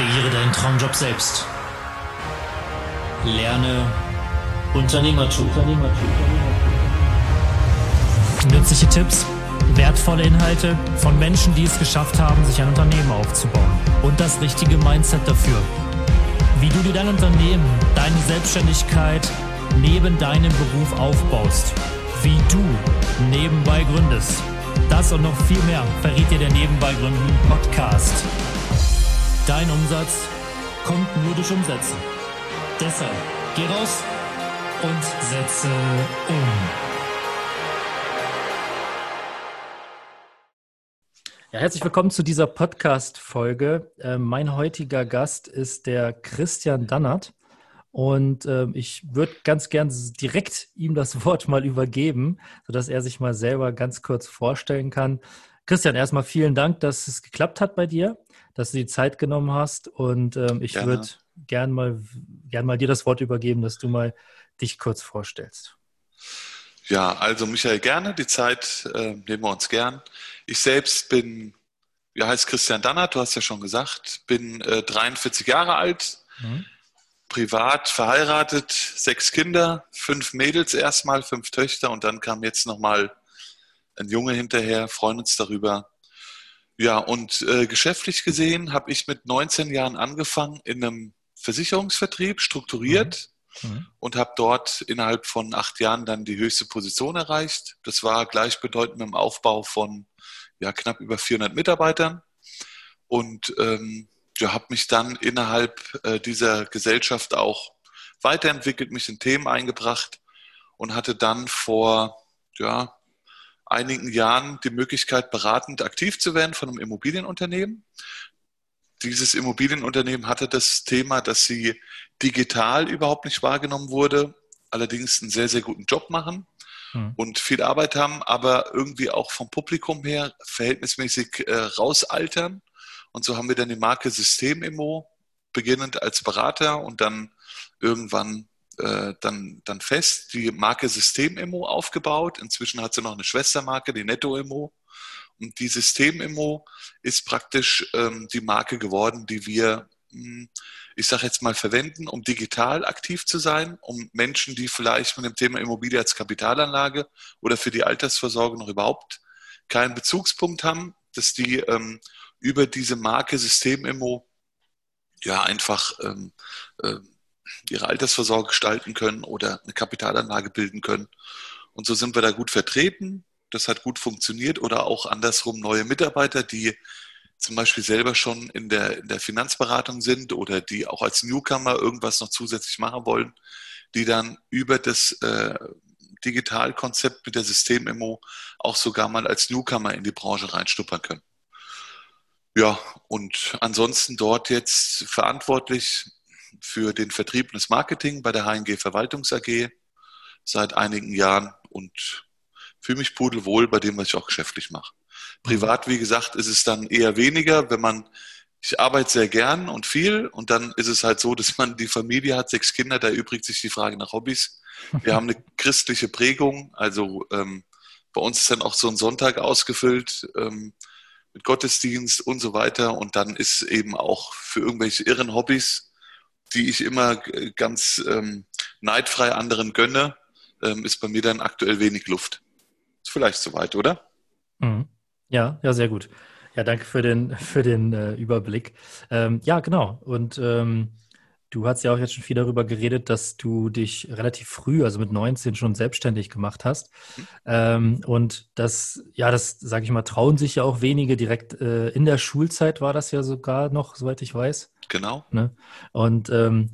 Kreiere deinen Traumjob selbst. Lerne Unternehmertum. Nützliche Tipps, wertvolle Inhalte von Menschen, die es geschafft haben, sich ein Unternehmen aufzubauen. Und das richtige Mindset dafür. Wie du dir dein Unternehmen, deine Selbstständigkeit neben deinem Beruf aufbaust. Wie du nebenbei gründest. Das und noch viel mehr verrät dir der Nebenbei Gründen Podcast. Dein Umsatz kommt nur durch Umsetzen. Deshalb geh raus und setze um. Ja, herzlich willkommen zu dieser Podcast-Folge. Äh, mein heutiger Gast ist der Christian Dannert. Und äh, ich würde ganz gern direkt ihm das Wort mal übergeben, sodass er sich mal selber ganz kurz vorstellen kann. Christian, erstmal vielen Dank, dass es geklappt hat bei dir dass du die Zeit genommen hast. Und ähm, ich würde gern mal, gern mal dir das Wort übergeben, dass du mal dich kurz vorstellst. Ja, also Michael, gerne. Die Zeit äh, nehmen wir uns gern. Ich selbst bin, wie heißt Christian Dannert, du hast ja schon gesagt, bin äh, 43 Jahre alt, mhm. privat verheiratet, sechs Kinder, fünf Mädels erstmal, fünf Töchter und dann kam jetzt nochmal ein Junge hinterher, freuen uns darüber. Ja, und äh, geschäftlich gesehen habe ich mit 19 Jahren angefangen in einem Versicherungsvertrieb, strukturiert mhm. Mhm. und habe dort innerhalb von acht Jahren dann die höchste Position erreicht. Das war gleichbedeutend mit dem Aufbau von ja, knapp über 400 Mitarbeitern und ähm, ja, habe mich dann innerhalb äh, dieser Gesellschaft auch weiterentwickelt, mich in Themen eingebracht und hatte dann vor ja, einigen Jahren die Möglichkeit, beratend aktiv zu werden von einem Immobilienunternehmen. Dieses Immobilienunternehmen hatte das Thema, dass sie digital überhaupt nicht wahrgenommen wurde, allerdings einen sehr, sehr guten Job machen hm. und viel Arbeit haben, aber irgendwie auch vom Publikum her verhältnismäßig äh, rausaltern. Und so haben wir dann die Marke Systemimmo beginnend als Berater und dann irgendwann äh, dann, dann fest die Marke Systemimmo aufgebaut. Inzwischen hat sie noch eine Schwestermarke, die Netto-Immo. Und die Systemimmo ist praktisch ähm, die Marke geworden, die wir, hm, ich sage jetzt mal, verwenden, um digital aktiv zu sein, um Menschen, die vielleicht mit dem Thema Immobilie als Kapitalanlage oder für die Altersvorsorge noch überhaupt keinen Bezugspunkt haben, dass die ähm, über diese Marke Systemimmo ja einfach ähm, äh, ihre Altersvorsorge gestalten können oder eine Kapitalanlage bilden können. Und so sind wir da gut vertreten. Das hat gut funktioniert oder auch andersrum neue Mitarbeiter, die zum Beispiel selber schon in der, in der Finanzberatung sind oder die auch als Newcomer irgendwas noch zusätzlich machen wollen, die dann über das äh, Digitalkonzept mit der Systemimmo auch sogar mal als Newcomer in die Branche reinstuppern können. Ja, und ansonsten dort jetzt verantwortlich für den Vertrieb und das Marketing bei der HNG Verwaltungs AG seit einigen Jahren und fühle mich pudelwohl bei dem, was ich auch geschäftlich mache. Privat, wie gesagt, ist es dann eher weniger, wenn man, ich arbeite sehr gern und viel und dann ist es halt so, dass man die Familie hat, sechs Kinder, da übrigt sich die Frage nach Hobbys. Wir haben eine christliche Prägung, also ähm, bei uns ist dann auch so ein Sonntag ausgefüllt ähm, mit Gottesdienst und so weiter und dann ist eben auch für irgendwelche irren Hobbys die ich immer ganz ähm, neidfrei anderen gönne, ähm, ist bei mir dann aktuell wenig Luft. Ist vielleicht soweit, oder? Mhm. Ja, ja, sehr gut. Ja, danke für den, für den äh, Überblick. Ähm, ja, genau. Und ähm, du hast ja auch jetzt schon viel darüber geredet, dass du dich relativ früh, also mit 19, schon selbstständig gemacht hast. Mhm. Ähm, und das, ja, das, sage ich mal, trauen sich ja auch wenige. Direkt äh, in der Schulzeit war das ja sogar noch, soweit ich weiß. Genau. Ne? Und ähm,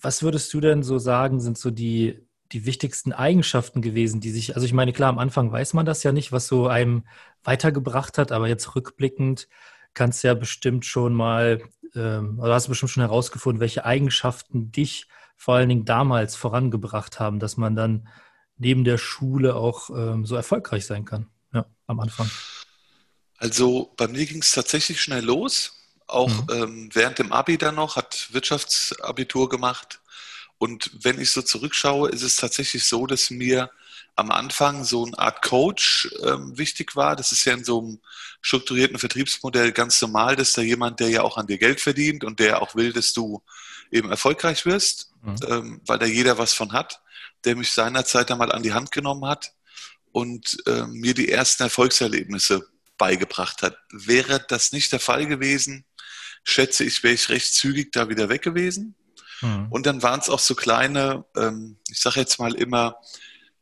was würdest du denn so sagen, sind so die, die wichtigsten Eigenschaften gewesen, die sich, also ich meine, klar, am Anfang weiß man das ja nicht, was so einem weitergebracht hat, aber jetzt rückblickend kannst du ja bestimmt schon mal, ähm, oder hast du bestimmt schon herausgefunden, welche Eigenschaften dich vor allen Dingen damals vorangebracht haben, dass man dann neben der Schule auch ähm, so erfolgreich sein kann, ja, am Anfang. Also bei mir ging es tatsächlich schnell los auch mhm. ähm, während dem Abi dann noch, hat Wirtschaftsabitur gemacht. Und wenn ich so zurückschaue, ist es tatsächlich so, dass mir am Anfang so eine Art Coach ähm, wichtig war. Das ist ja in so einem strukturierten Vertriebsmodell ganz normal, dass da jemand, der ja auch an dir Geld verdient und der auch will, dass du eben erfolgreich wirst, mhm. ähm, weil da jeder was von hat, der mich seinerzeit einmal an die Hand genommen hat und äh, mir die ersten Erfolgserlebnisse beigebracht hat. Wäre das nicht der Fall gewesen, schätze ich, wäre ich recht zügig da wieder weg gewesen. Mhm. Und dann waren es auch so kleine, ähm, ich sage jetzt mal immer,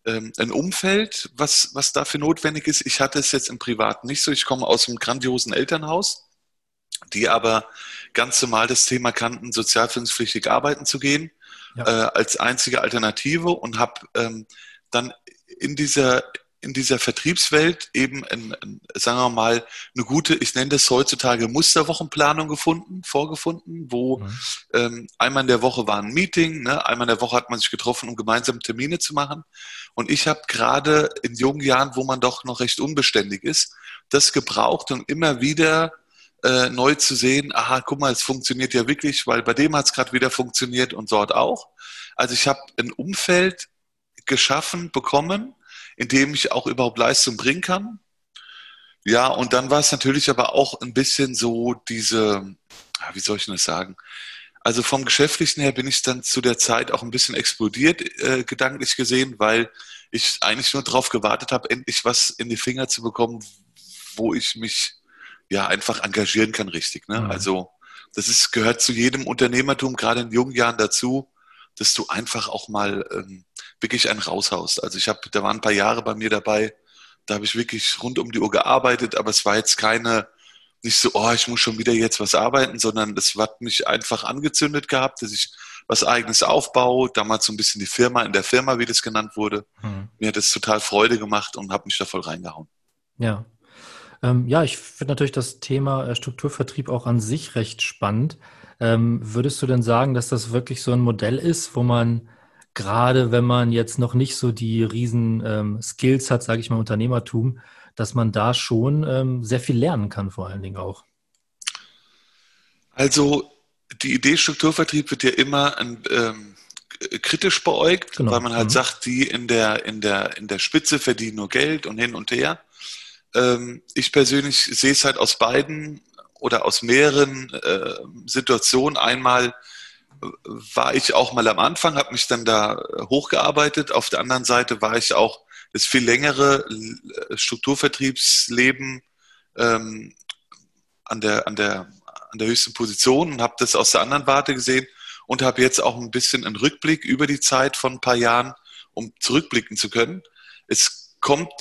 ähm, ein Umfeld, was, was dafür notwendig ist. Ich hatte es jetzt im Privaten nicht so. Ich komme aus einem grandiosen Elternhaus, die aber ganz normal das Thema kannten, sozialversicherungspflichtig arbeiten zu gehen, ja. äh, als einzige Alternative und habe ähm, dann in dieser in dieser Vertriebswelt eben, ein, ein, sagen wir mal, eine gute, ich nenne das heutzutage Musterwochenplanung gefunden, vorgefunden, wo mhm. ähm, einmal in der Woche war ein Meeting, ne? einmal in der Woche hat man sich getroffen, um gemeinsam Termine zu machen. Und ich habe gerade in jungen Jahren, wo man doch noch recht unbeständig ist, das gebraucht, um immer wieder äh, neu zu sehen, aha, guck mal, es funktioniert ja wirklich, weil bei dem hat es gerade wieder funktioniert und dort auch. Also ich habe ein Umfeld geschaffen, bekommen, in ich auch überhaupt Leistung bringen kann. Ja, und dann war es natürlich aber auch ein bisschen so diese, wie soll ich das sagen? Also vom Geschäftlichen her bin ich dann zu der Zeit auch ein bisschen explodiert, äh, gedanklich gesehen, weil ich eigentlich nur darauf gewartet habe, endlich was in die Finger zu bekommen, wo ich mich ja einfach engagieren kann, richtig. Ne? Mhm. Also das ist, gehört zu jedem Unternehmertum, gerade in jungen Jahren dazu, dass du einfach auch mal ähm, wirklich ein raushaust. Also ich habe, da waren ein paar Jahre bei mir dabei, da habe ich wirklich rund um die Uhr gearbeitet, aber es war jetzt keine, nicht so, oh, ich muss schon wieder jetzt was arbeiten, sondern es hat mich einfach angezündet gehabt, dass ich was eigenes aufbaue, damals so ein bisschen die Firma in der Firma, wie das genannt wurde. Hm. Mir hat es total Freude gemacht und habe mich da voll reingehauen. Ja. Ähm, ja, ich finde natürlich das Thema äh, Strukturvertrieb auch an sich recht spannend. Ähm, würdest du denn sagen, dass das wirklich so ein Modell ist, wo man gerade wenn man jetzt noch nicht so die riesen ähm, Skills hat, sage ich mal, Unternehmertum, dass man da schon ähm, sehr viel lernen kann, vor allen Dingen auch. Also die Idee Strukturvertrieb wird ja immer ein, ähm, kritisch beäugt, genau. weil man halt mhm. sagt, die in der, in, der, in der Spitze verdienen nur Geld und hin und her. Ähm, ich persönlich sehe es halt aus beiden oder aus mehreren äh, Situationen. Einmal war ich auch mal am Anfang, habe mich dann da hochgearbeitet. Auf der anderen Seite war ich auch das viel längere Strukturvertriebsleben ähm, an, der, an, der, an der höchsten Position und habe das aus der anderen Warte gesehen und habe jetzt auch ein bisschen einen Rückblick über die Zeit von ein paar Jahren, um zurückblicken zu können. Es kommt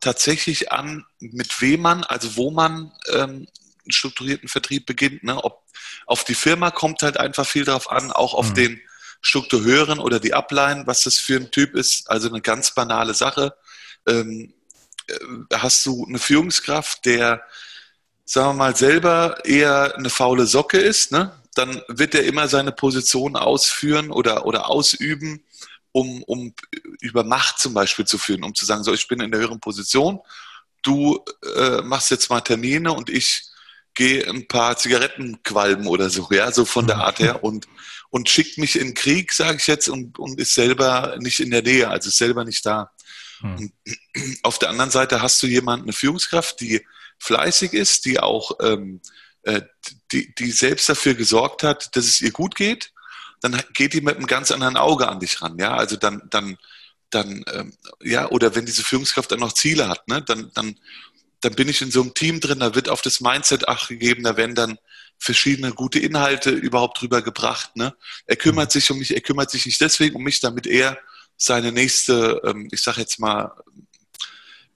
tatsächlich an, mit wem man, also wo man ähm, strukturierten Vertrieb beginnt. Ne? Ob auf die Firma kommt halt einfach viel drauf an, auch auf mhm. den Strukturhören oder die Upline, was das für ein Typ ist. Also eine ganz banale Sache. Ähm, äh, hast du eine Führungskraft, der, sagen wir mal, selber eher eine faule Socke ist, ne? dann wird er immer seine Position ausführen oder, oder ausüben, um, um über Macht zum Beispiel zu führen, um zu sagen, so, ich bin in der höheren Position, du äh, machst jetzt mal Termine und ich gehe ein paar Zigaretten qualben oder so, ja, so von der Art her und, und schickt mich in Krieg, sage ich jetzt, und, und ist selber nicht in der Nähe, also ist selber nicht da. Hm. Auf der anderen Seite hast du jemanden, eine Führungskraft, die fleißig ist, die auch ähm, äh, die, die selbst dafür gesorgt hat, dass es ihr gut geht, dann geht die mit einem ganz anderen Auge an dich ran, ja, also dann, dann, dann, ähm, ja, oder wenn diese Führungskraft dann noch Ziele hat, ne, dann, dann dann bin ich in so einem Team drin, da wird auf das Mindset Acht gegeben, da werden dann verschiedene gute Inhalte überhaupt drüber gebracht. Ne? Er kümmert sich um mich, er kümmert sich nicht deswegen um mich, damit er seine nächste, ähm, ich sag jetzt mal,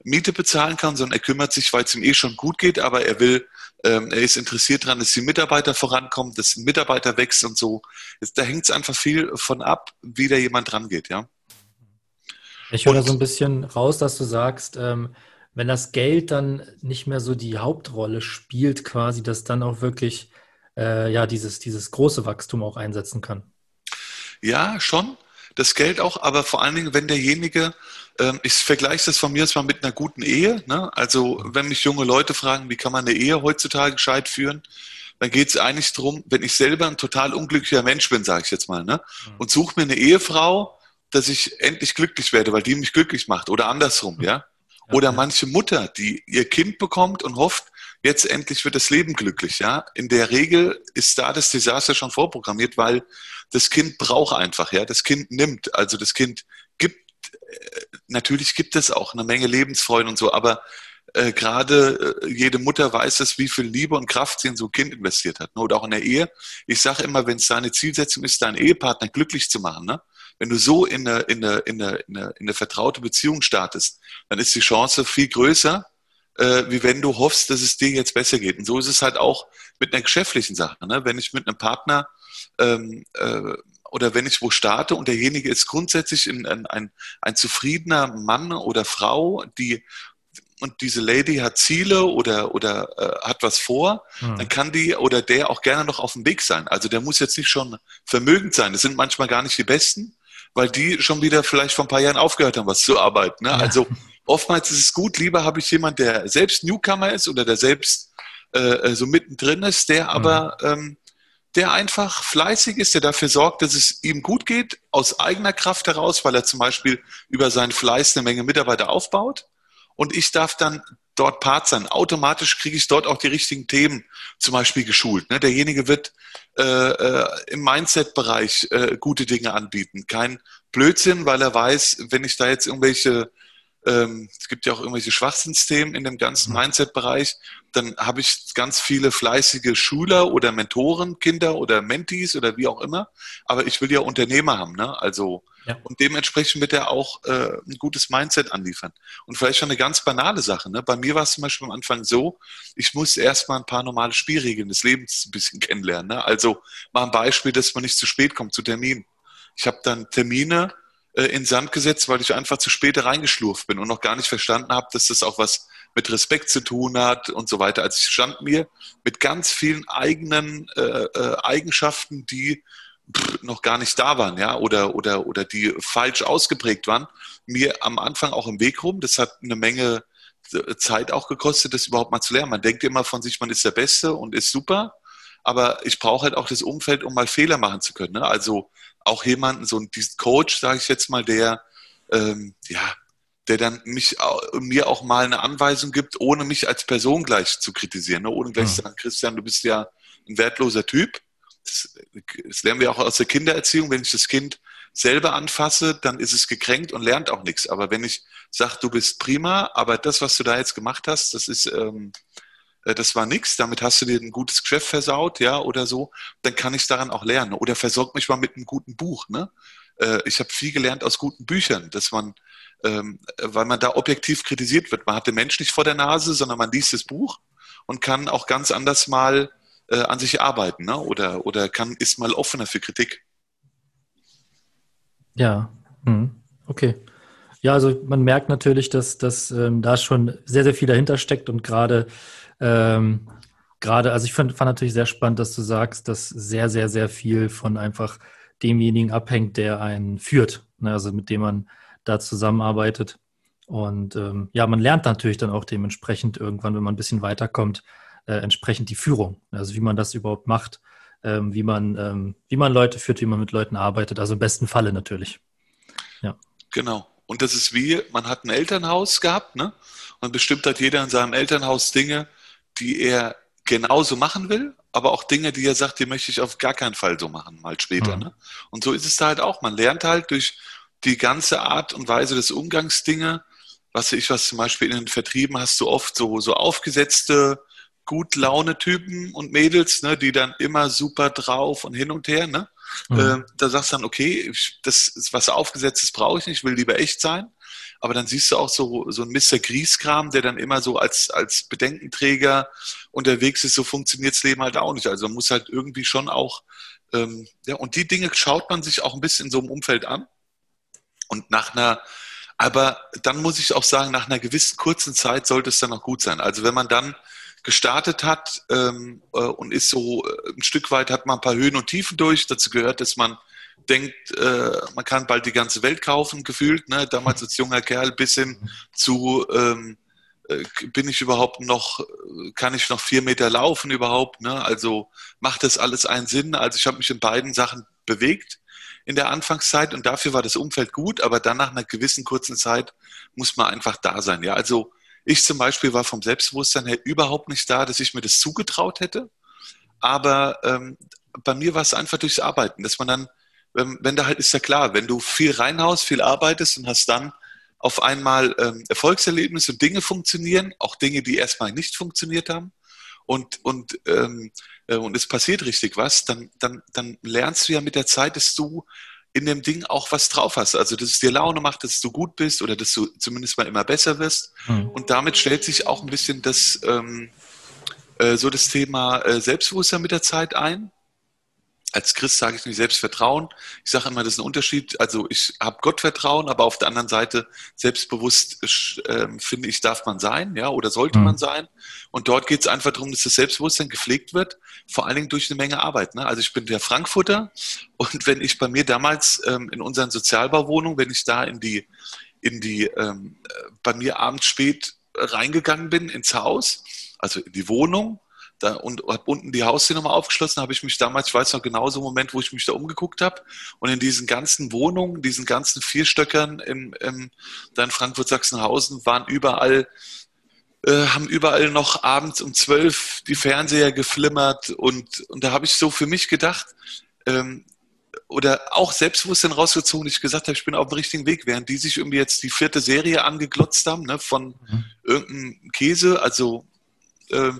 Miete bezahlen kann, sondern er kümmert sich, weil es ihm eh schon gut geht, aber er will, ähm, er ist interessiert daran, dass die Mitarbeiter vorankommen, dass ein Mitarbeiter wächst und so. Da hängt es einfach viel von ab, wie da jemand dran geht, ja. Ich höre da so ein bisschen raus, dass du sagst, ähm, wenn das Geld dann nicht mehr so die Hauptrolle spielt, quasi, dass dann auch wirklich äh, ja dieses, dieses große Wachstum auch einsetzen kann. Ja, schon. Das Geld auch, aber vor allen Dingen, wenn derjenige, ähm, ich vergleiche das von mir jetzt mal mit einer guten Ehe. Ne? Also wenn mich junge Leute fragen, wie kann man eine Ehe heutzutage gescheit führen, dann geht es eigentlich darum, wenn ich selber ein total unglücklicher Mensch bin, sage ich jetzt mal, ne? Mhm. und suche mir eine Ehefrau, dass ich endlich glücklich werde, weil die mich glücklich macht oder andersrum, ja. Oder manche Mutter, die ihr Kind bekommt und hofft, jetzt endlich wird das Leben glücklich, ja. In der Regel ist da das Desaster schon vorprogrammiert, weil das Kind braucht einfach, ja. Das Kind nimmt, also das Kind gibt, äh, natürlich gibt es auch eine Menge Lebensfreude und so, aber äh, gerade äh, jede Mutter weiß es, wie viel Liebe und Kraft sie in so ein Kind investiert hat. Ne? Oder auch in der Ehe. Ich sage immer, wenn es deine Zielsetzung ist, deinen Ehepartner glücklich zu machen, ne? Wenn du so in eine, in, eine, in, eine, in, eine, in eine vertraute Beziehung startest, dann ist die Chance viel größer, äh, wie wenn du hoffst, dass es dir jetzt besser geht. Und so ist es halt auch mit einer geschäftlichen Sache. Ne? Wenn ich mit einem Partner ähm, äh, oder wenn ich wo starte und derjenige ist grundsätzlich ein, ein, ein, ein zufriedener Mann oder Frau, die und diese Lady hat Ziele oder, oder äh, hat was vor, mhm. dann kann die oder der auch gerne noch auf dem Weg sein. Also der muss jetzt nicht schon vermögend sein. Das sind manchmal gar nicht die Besten, weil die schon wieder vielleicht vor ein paar Jahren aufgehört haben, was zu arbeiten. Ne? Ja. Also oftmals ist es gut, lieber habe ich jemand, der selbst Newcomer ist oder der selbst äh, äh so mittendrin ist, der mhm. aber ähm, der einfach fleißig ist, der dafür sorgt, dass es ihm gut geht, aus eigener Kraft heraus, weil er zum Beispiel über seinen Fleiß eine Menge Mitarbeiter aufbaut. Und ich darf dann dort Part sein. Automatisch kriege ich dort auch die richtigen Themen zum Beispiel geschult. Ne? Derjenige wird äh, äh, im Mindset-Bereich äh, gute Dinge anbieten. Kein Blödsinn, weil er weiß, wenn ich da jetzt irgendwelche ähm, es gibt ja auch irgendwelche Schwachsinnsthemen in dem ganzen mhm. Mindset-Bereich, dann habe ich ganz viele fleißige Schüler oder Mentoren, Kinder oder Mentees oder wie auch immer. Aber ich will ja Unternehmer haben, ne? Also ja. und dementsprechend wird er auch äh, ein gutes Mindset anliefern. Und vielleicht schon eine ganz banale Sache. Ne? Bei mir war es zum Beispiel am Anfang so, ich musste erstmal ein paar normale Spielregeln des Lebens ein bisschen kennenlernen. Ne? Also mal ein Beispiel, dass man nicht zu spät kommt zu Terminen. Ich habe dann Termine äh, in Sand gesetzt, weil ich einfach zu spät reingeschlurft bin und noch gar nicht verstanden habe, dass das auch was mit Respekt zu tun hat und so weiter. Also ich stand mir mit ganz vielen eigenen äh, äh, Eigenschaften, die noch gar nicht da waren, ja, oder, oder, oder die falsch ausgeprägt waren, mir am Anfang auch im Weg rum. Das hat eine Menge äh, Zeit auch gekostet, das überhaupt mal zu lernen. Man denkt immer von sich, man ist der Beste und ist super, aber ich brauche halt auch das Umfeld, um mal Fehler machen zu können. Ne? Also auch jemanden, so diesen Coach, sage ich jetzt mal, der ähm, ja, der dann mich mir auch mal eine Anweisung gibt, ohne mich als Person gleich zu kritisieren, ne? ohne gleich ja. zu sagen, Christian, du bist ja ein wertloser Typ. Das, das lernen wir auch aus der Kindererziehung. Wenn ich das Kind selber anfasse, dann ist es gekränkt und lernt auch nichts. Aber wenn ich sage, du bist prima, aber das, was du da jetzt gemacht hast, das ist ähm, äh, das war nichts, damit hast du dir ein gutes Geschäft versaut, ja, oder so, dann kann ich daran auch lernen. Oder versorg mich mal mit einem guten Buch, ne? Äh, ich habe viel gelernt aus guten Büchern, dass man, ähm, weil man da objektiv kritisiert wird. Man hat den Mensch nicht vor der Nase, sondern man liest das Buch und kann auch ganz anders mal äh, an sich arbeiten, ne? Oder, oder kann, ist mal offener für Kritik. Ja, hm. okay. Ja, also man merkt natürlich, dass, dass ähm, da schon sehr, sehr viel dahinter steckt und gerade ähm, gerade, also ich fand, fand natürlich sehr spannend, dass du sagst, dass sehr, sehr, sehr viel von einfach demjenigen abhängt, der einen führt, ne? also mit dem man da zusammenarbeitet. Und ähm, ja, man lernt natürlich dann auch dementsprechend irgendwann, wenn man ein bisschen weiterkommt, äh, entsprechend die Führung. Also wie man das überhaupt macht, ähm, wie man, ähm, wie man Leute führt, wie man mit Leuten arbeitet. Also im besten Falle natürlich. Ja. Genau. Und das ist wie, man hat ein Elternhaus gehabt, ne? Und bestimmt hat jeder in seinem Elternhaus Dinge, die er genauso machen will, aber auch Dinge, die er sagt, die möchte ich auf gar keinen Fall so machen, mal später. Mhm. Ne? Und so ist es da halt auch. Man lernt halt durch die ganze Art und Weise des Umgangsdinge, was ich, was zum Beispiel in den Vertrieben hast du oft so, so aufgesetzte, gut Laune-Typen und Mädels, ne, die dann immer super drauf und hin und her, ne? Mhm. Äh, da sagst du dann, okay, das ist was aufgesetztes brauche ich nicht, ich will lieber echt sein aber dann siehst du auch so, so ein Mr. Grieskram, der dann immer so als, als Bedenkenträger unterwegs ist, so funktioniert das Leben halt auch nicht. Also man muss halt irgendwie schon auch, ähm, ja, und die Dinge schaut man sich auch ein bisschen in so einem Umfeld an. Und nach einer, aber dann muss ich auch sagen, nach einer gewissen kurzen Zeit sollte es dann auch gut sein. Also wenn man dann gestartet hat ähm, äh, und ist so äh, ein Stück weit, hat man ein paar Höhen und Tiefen durch. Dazu gehört, dass man denkt, äh, man kann bald die ganze Welt kaufen, gefühlt, ne? damals als junger Kerl bis hin zu, ähm, äh, bin ich überhaupt noch, kann ich noch vier Meter laufen überhaupt? Ne? Also macht das alles einen Sinn? Also ich habe mich in beiden Sachen bewegt in der Anfangszeit und dafür war das Umfeld gut, aber dann nach einer gewissen kurzen Zeit muss man einfach da sein. Ja, also ich zum Beispiel war vom Selbstbewusstsein her überhaupt nicht da, dass ich mir das zugetraut hätte. Aber ähm, bei mir war es einfach durchs Arbeiten, dass man dann, wenn, wenn da halt ist ja klar, wenn du viel reinhaust, viel arbeitest und hast dann auf einmal ähm, Erfolgserlebnisse und Dinge funktionieren, auch Dinge, die erstmal nicht funktioniert haben, und, und, ähm, äh, und es passiert richtig was, dann, dann, dann lernst du ja mit der Zeit, dass du in dem Ding auch was drauf hast. Also, dass es dir Laune macht, dass du gut bist oder dass du zumindest mal immer besser wirst. Mhm. Und damit stellt sich auch ein bisschen das, ähm, äh, so das Thema äh, Selbstbewusstsein mit der Zeit ein als Christ sage ich nicht Selbstvertrauen. Ich sage immer, das ist ein Unterschied. Also ich habe Gottvertrauen, aber auf der anderen Seite selbstbewusst äh, finde ich, darf man sein, ja, oder sollte mhm. man sein. Und dort geht es einfach darum, dass das Selbstbewusstsein gepflegt wird, vor allen Dingen durch eine Menge Arbeit. Ne? Also ich bin der Frankfurter und wenn ich bei mir damals ähm, in unseren Sozialbauwohnungen, wenn ich da in die, in die, ähm, äh, bei mir abends spät reingegangen bin ins Haus, also in die Wohnung, da, und habe unten die Haustür nochmal aufgeschlossen, habe ich mich damals, ich weiß noch genau so einen Moment, wo ich mich da umgeguckt habe und in diesen ganzen Wohnungen, diesen ganzen Vierstöckern im, im da in Frankfurt-Sachsenhausen waren überall äh, haben überall noch abends um zwölf die Fernseher geflimmert und, und da habe ich so für mich gedacht, ähm, oder auch Selbstbewusstsein rausgezogen, ich gesagt habe, ich bin auf dem richtigen Weg, während die sich irgendwie jetzt die vierte Serie angeglotzt haben, ne, von mhm. irgendeinem Käse, also äh,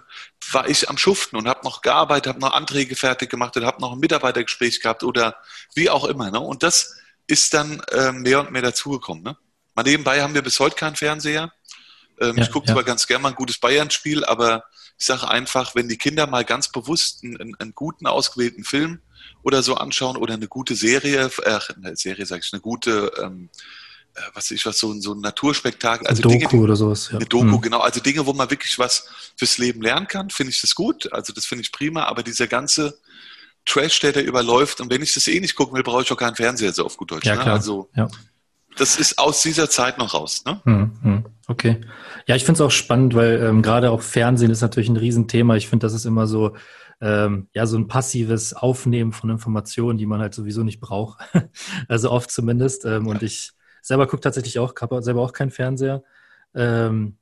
war ich am Schuften und habe noch gearbeitet, habe noch Anträge fertig gemacht oder habe noch ein Mitarbeitergespräch gehabt oder wie auch immer. Ne? Und das ist dann äh, mehr und mehr dazugekommen. Ne? Mal nebenbei haben wir bis heute keinen Fernseher. Ähm, ja, ich gucke ja. zwar ganz gerne mal ein gutes Bayern-Spiel, aber ich sage einfach, wenn die Kinder mal ganz bewusst einen, einen, guten, ausgewählten Film oder so anschauen oder eine gute Serie, äh, eine Serie sage ich, eine gute ähm, äh, was ich was, so, so ein Naturspektakel. Also Doku Dinge, oder sowas. Ja. Eine Doku, mhm. genau. Also Dinge, wo man wirklich was fürs Leben lernen kann, finde ich das gut. Also das finde ich prima. Aber dieser ganze Trash, der da überläuft, und wenn ich das eh nicht gucken will, brauche ich auch keinen Fernseher, so auf gut Deutsch. Ja, ne? klar. Also ja. das ist aus dieser Zeit noch raus. Ne? Mhm. Okay. Ja, ich finde es auch spannend, weil ähm, gerade auch Fernsehen ist natürlich ein Riesenthema. Ich finde, das ist immer so, ähm, ja, so ein passives Aufnehmen von Informationen, die man halt sowieso nicht braucht. also oft zumindest. Ähm, ja. Und ich Selber gucke tatsächlich auch, habe selber auch keinen Fernseher. Ähm,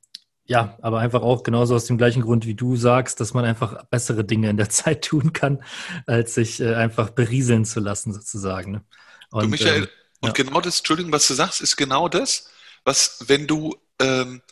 ja, aber einfach auch genauso aus dem gleichen Grund, wie du sagst, dass man einfach bessere Dinge in der Zeit tun kann, als sich äh, einfach berieseln zu lassen, sozusagen. Ne? Und, du, Michael, ähm, und genau das, Entschuldigung, was du sagst, ist genau das, was, wenn du, ähm,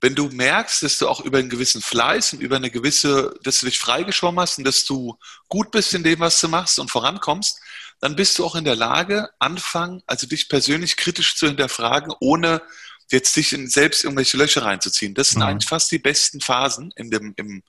wenn du merkst, dass du auch über einen gewissen Fleiß und über eine gewisse, dass du dich freigeschwommen hast und dass du gut bist in dem, was du machst und vorankommst, dann bist du auch in der Lage, anfangen, also dich persönlich kritisch zu hinterfragen, ohne jetzt dich in selbst irgendwelche Löcher reinzuziehen. Das sind mhm. eigentlich fast die besten Phasen in dem, im,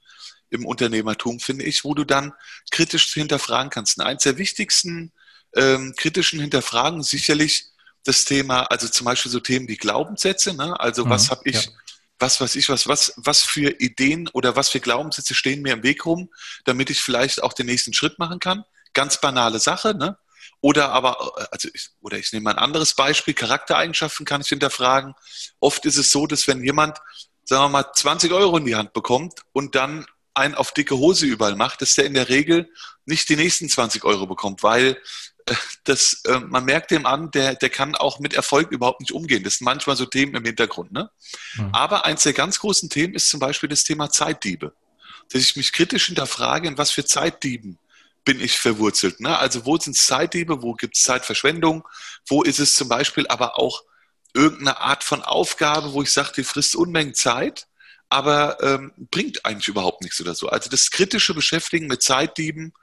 im Unternehmertum, finde ich, wo du dann kritisch hinterfragen kannst. Und eins der wichtigsten ähm, kritischen Hinterfragen sicherlich das Thema, also zum Beispiel so Themen wie Glaubenssätze, ne? also mhm, was habe ich, ja. was weiß ich, was, was, was für Ideen oder was für Glaubenssätze stehen mir im Weg rum, damit ich vielleicht auch den nächsten Schritt machen kann. Ganz banale Sache, ne? Oder aber, also ich, oder ich nehme ein anderes Beispiel, Charaktereigenschaften kann ich hinterfragen. Oft ist es so, dass wenn jemand, sagen wir mal, 20 Euro in die Hand bekommt und dann einen auf dicke Hose überall macht, dass der in der Regel nicht die nächsten 20 Euro bekommt, weil äh, das, äh, man merkt dem an, der, der kann auch mit Erfolg überhaupt nicht umgehen. Das sind manchmal so Themen im Hintergrund. Ne? Mhm. Aber eins der ganz großen Themen ist zum Beispiel das Thema Zeitdiebe. Dass ich mich kritisch hinterfrage, in was für Zeitdieben bin ich verwurzelt. Ne? Also wo sind Zeitdiebe, wo gibt es Zeitverschwendung, wo ist es zum Beispiel aber auch irgendeine Art von Aufgabe, wo ich sage, die frisst Unmengen Zeit, aber ähm, bringt eigentlich überhaupt nichts oder so. Also das kritische Beschäftigen mit Zeitdieben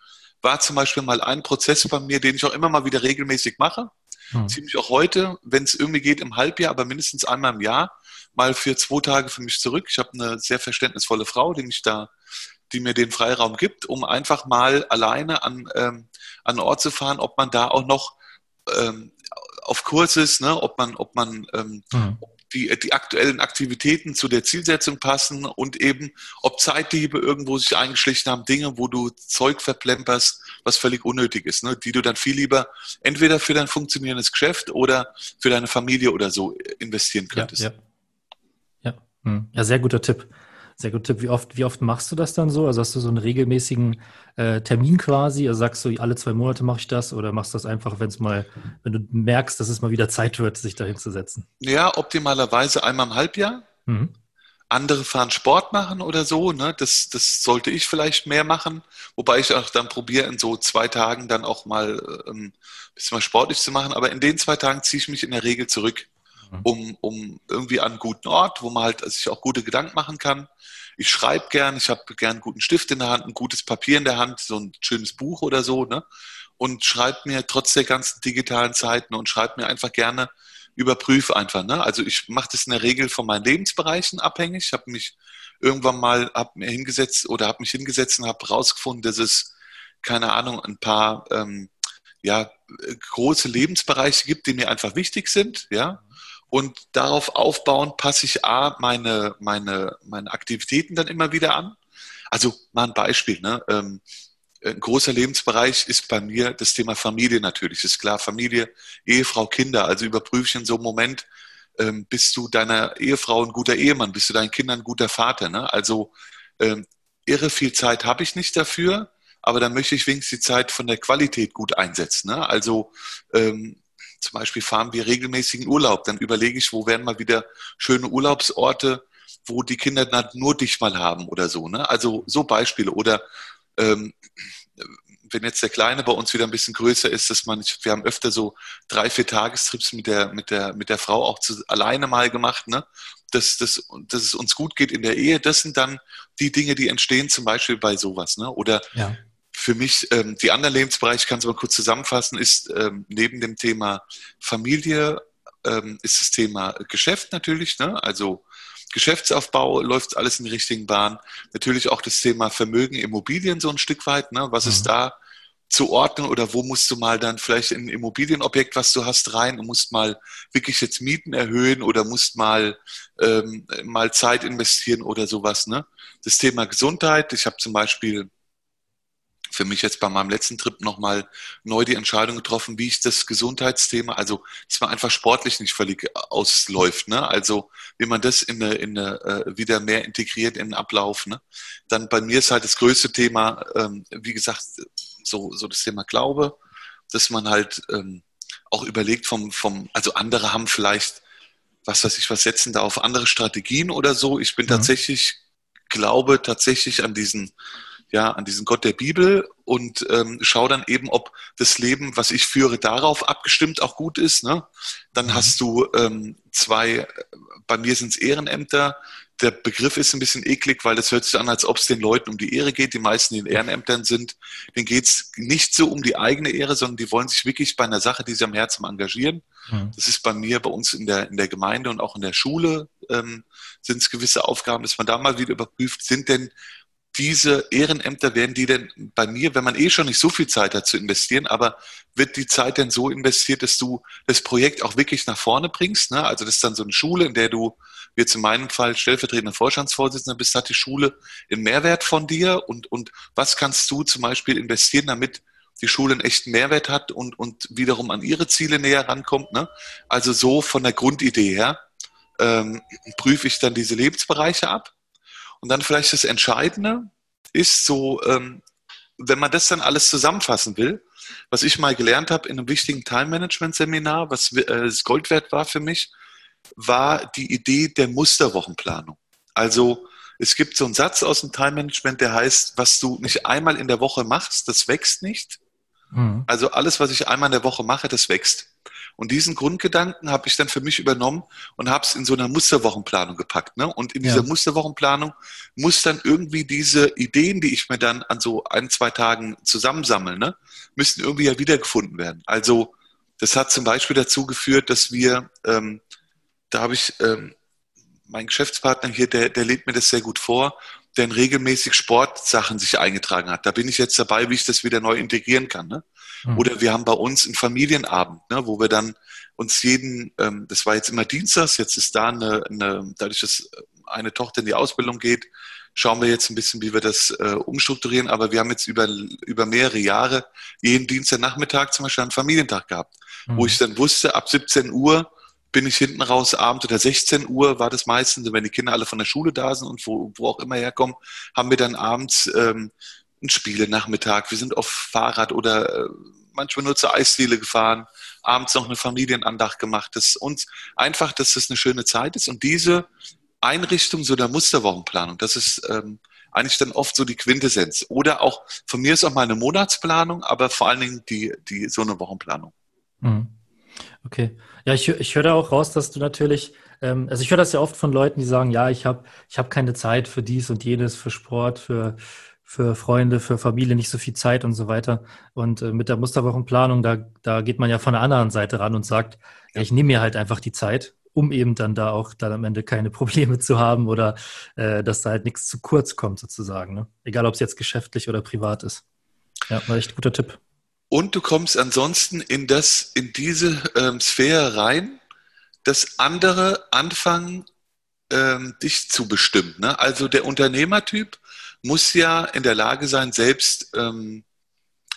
war zum Beispiel mal ein Prozess bei mir, den ich auch immer mal wieder regelmäßig mache. Hm. Ziemlich auch heute, wenn es irgendwie geht im Halbjahr, aber mindestens einmal im Jahr, mal für zwei Tage für mich zurück. Ich habe eine sehr verständnisvolle Frau, die mich da die mir den Freiraum gibt, um einfach mal alleine an, ähm, an Ort zu fahren, ob man da auch noch ähm, auf Kurs ist, ne? ob man, ob man ähm, mhm. die, die aktuellen Aktivitäten zu der Zielsetzung passen und eben, ob Zeitdiebe irgendwo sich eingeschlichen haben, Dinge, wo du Zeug verplemperst, was völlig unnötig ist, ne? die du dann viel lieber entweder für dein funktionierendes Geschäft oder für deine Familie oder so investieren könntest. Ja, ja. Hm. Ja, sehr guter Tipp. Sehr guter Tipp. Wie oft, wie oft machst du das dann so? Also hast du so einen regelmäßigen äh, Termin quasi? Also sagst du, alle zwei Monate mache ich das oder machst du das einfach, wenn es mal, wenn du merkst, dass es mal wieder Zeit wird, sich dahin zu setzen? Ja, optimalerweise einmal im Halbjahr. Mhm. Andere fahren Sport machen oder so, ne? Das, das sollte ich vielleicht mehr machen, wobei ich auch dann probiere, in so zwei Tagen dann auch mal ähm, ein bisschen mal sportlich zu machen. Aber in den zwei Tagen ziehe ich mich in der Regel zurück. Mhm. um, um irgendwie an einen guten Ort, wo man halt sich auch gute Gedanken machen kann. Ich schreibe gern, ich habe gern einen guten Stift in der Hand, ein gutes Papier in der Hand, so ein schönes Buch oder so, ne? Und schreibe mir trotz der ganzen digitalen Zeiten und schreibe mir einfach gerne, überprüfe einfach. Ne? Also ich mache das in der Regel von meinen Lebensbereichen abhängig. Ich habe mich irgendwann mal hab mir hingesetzt oder habe mich hingesetzt und habe rausgefunden, dass es keine Ahnung ein paar ähm, ja große Lebensbereiche gibt, die mir einfach wichtig sind. Ja, und darauf aufbauen passe ich A, meine, meine, meine Aktivitäten dann immer wieder an. Also mal ein Beispiel. Ne? Ähm, ein großer Lebensbereich ist bei mir das Thema Familie natürlich. Ist klar, Familie, Ehefrau, Kinder. Also überprüfe ich in so einem Moment, ähm, bist du deiner Ehefrau ein guter Ehemann, bist du deinen Kindern ein guter Vater. Ne? Also ähm, irre viel Zeit habe ich nicht dafür, aber dann möchte ich wenigstens die Zeit von der Qualität gut einsetzen. Ne? Also ähm, zum Beispiel fahren wir regelmäßig in Urlaub, dann überlege ich, wo wären mal wieder schöne Urlaubsorte, wo die Kinder dann nur dich mal haben oder so. Ne? Also so Beispiele. Oder ähm, wenn jetzt der Kleine bei uns wieder ein bisschen größer ist, dass man, wir haben öfter so drei, vier Tagestrips mit der, mit der, mit der Frau auch zu, alleine mal gemacht, ne? Dass, dass, dass es uns gut geht in der Ehe. Das sind dann die Dinge, die entstehen, zum Beispiel bei sowas, ne? Oder ja für mich, ähm, die anderen Lebensbereiche, ich kann es mal kurz zusammenfassen, ist ähm, neben dem Thema Familie, ähm, ist das Thema Geschäft natürlich, ne? also Geschäftsaufbau läuft alles in die richtigen Bahn. Natürlich auch das Thema Vermögen, Immobilien so ein Stück weit. Ne? Was mhm. ist da zu ordnen oder wo musst du mal dann vielleicht in ein Immobilienobjekt, was du hast, rein und musst mal wirklich jetzt Mieten erhöhen oder musst mal ähm, mal Zeit investieren oder sowas. Ne? Das Thema Gesundheit. Ich habe zum Beispiel für mich jetzt bei meinem letzten Trip nochmal neu die Entscheidung getroffen, wie ich das Gesundheitsthema, also dass man einfach sportlich nicht völlig ausläuft, ne? Also wie man das in eine, in eine äh, wieder mehr integriert in den Ablauf, ne? Dann bei mir ist halt das größte Thema, ähm, wie gesagt, so, so das Thema Glaube, dass man halt ähm, auch überlegt vom, vom, also andere haben vielleicht, was weiß ich, was setzen da auf andere Strategien oder so. Ich bin mhm. tatsächlich, glaube tatsächlich an diesen ja, an diesen Gott der Bibel und ähm, schau dann eben, ob das Leben, was ich führe, darauf abgestimmt auch gut ist. Ne? Dann mhm. hast du ähm, zwei, bei mir sind es Ehrenämter. Der Begriff ist ein bisschen eklig, weil das hört sich an, als ob es den Leuten um die Ehre geht. Die meisten, die in Ehrenämtern sind, denen geht es nicht so um die eigene Ehre, sondern die wollen sich wirklich bei einer Sache, die sie am Herzen engagieren. Mhm. Das ist bei mir, bei uns in der, in der Gemeinde und auch in der Schule ähm, sind es gewisse Aufgaben, dass man da mal wieder überprüft, sind denn diese Ehrenämter werden die denn bei mir, wenn man eh schon nicht so viel Zeit hat zu investieren, aber wird die Zeit denn so investiert, dass du das Projekt auch wirklich nach vorne bringst? Ne? Also das ist dann so eine Schule, in der du, jetzt in meinem Fall stellvertretender Vorstandsvorsitzender bist, hat die Schule einen Mehrwert von dir und, und was kannst du zum Beispiel investieren, damit die Schule einen echten Mehrwert hat und, und wiederum an ihre Ziele näher rankommt? Ne? Also so von der Grundidee her ähm, prüfe ich dann diese Lebensbereiche ab und dann vielleicht das Entscheidende ist so, ähm, wenn man das dann alles zusammenfassen will, was ich mal gelernt habe in einem wichtigen Time-Management-Seminar, was äh, Gold wert war für mich, war die Idee der Musterwochenplanung. Also es gibt so einen Satz aus dem Time-Management, der heißt, was du nicht einmal in der Woche machst, das wächst nicht. Mhm. Also alles, was ich einmal in der Woche mache, das wächst. Und diesen Grundgedanken habe ich dann für mich übernommen und habe es in so einer Musterwochenplanung gepackt. Ne? Und in dieser ja. Musterwochenplanung muss dann irgendwie diese Ideen, die ich mir dann an so ein, zwei Tagen zusammensammle, ne, müssten irgendwie ja wiedergefunden werden. Also das hat zum Beispiel dazu geführt, dass wir, ähm, da habe ich ähm, mein Geschäftspartner hier, der, der lädt mir das sehr gut vor, der in regelmäßig Sportsachen sich eingetragen hat. Da bin ich jetzt dabei, wie ich das wieder neu integrieren kann. Ne? Mhm. Oder wir haben bei uns einen Familienabend, ne, wo wir dann uns jeden, ähm, das war jetzt immer Dienstags, jetzt ist da eine, eine, dadurch, dass eine Tochter in die Ausbildung geht, schauen wir jetzt ein bisschen, wie wir das äh, umstrukturieren. Aber wir haben jetzt über, über mehrere Jahre jeden Dienstagnachmittag zum Beispiel einen Familientag gehabt, mhm. wo ich dann wusste, ab 17 Uhr bin ich hinten raus abends oder 16 Uhr war das meistens, wenn die Kinder alle von der Schule da sind und wo, wo auch immer herkommen, haben wir dann abends ähm, ein Spiele-Nachmittag. Wir sind auf Fahrrad oder äh, manchmal nur zur Eisdiele gefahren, abends noch eine Familienandacht gemacht. Das uns einfach, dass das eine schöne Zeit ist. Und diese Einrichtung so der Musterwochenplanung, das ist ähm, eigentlich dann oft so die Quintessenz. Oder auch, von mir ist auch mal eine Monatsplanung, aber vor allen Dingen die, die so eine Wochenplanung. Mhm. Okay. Ja, ich, ich höre da auch raus, dass du natürlich, ähm, also ich höre das ja oft von Leuten, die sagen, ja, ich habe ich hab keine Zeit für dies und jenes, für Sport, für, für Freunde, für Familie, nicht so viel Zeit und so weiter. Und äh, mit der Musterwochenplanung, da, da geht man ja von der anderen Seite ran und sagt, ja, ich nehme mir halt einfach die Zeit, um eben dann da auch dann am Ende keine Probleme zu haben oder äh, dass da halt nichts zu kurz kommt sozusagen. Ne? Egal, ob es jetzt geschäftlich oder privat ist. Ja, war echt ein guter Tipp. Und du kommst ansonsten in das, in diese ähm, Sphäre rein, dass andere anfangen, ähm, dich zu bestimmen. Ne? Also der Unternehmertyp muss ja in der Lage sein, selbst ähm,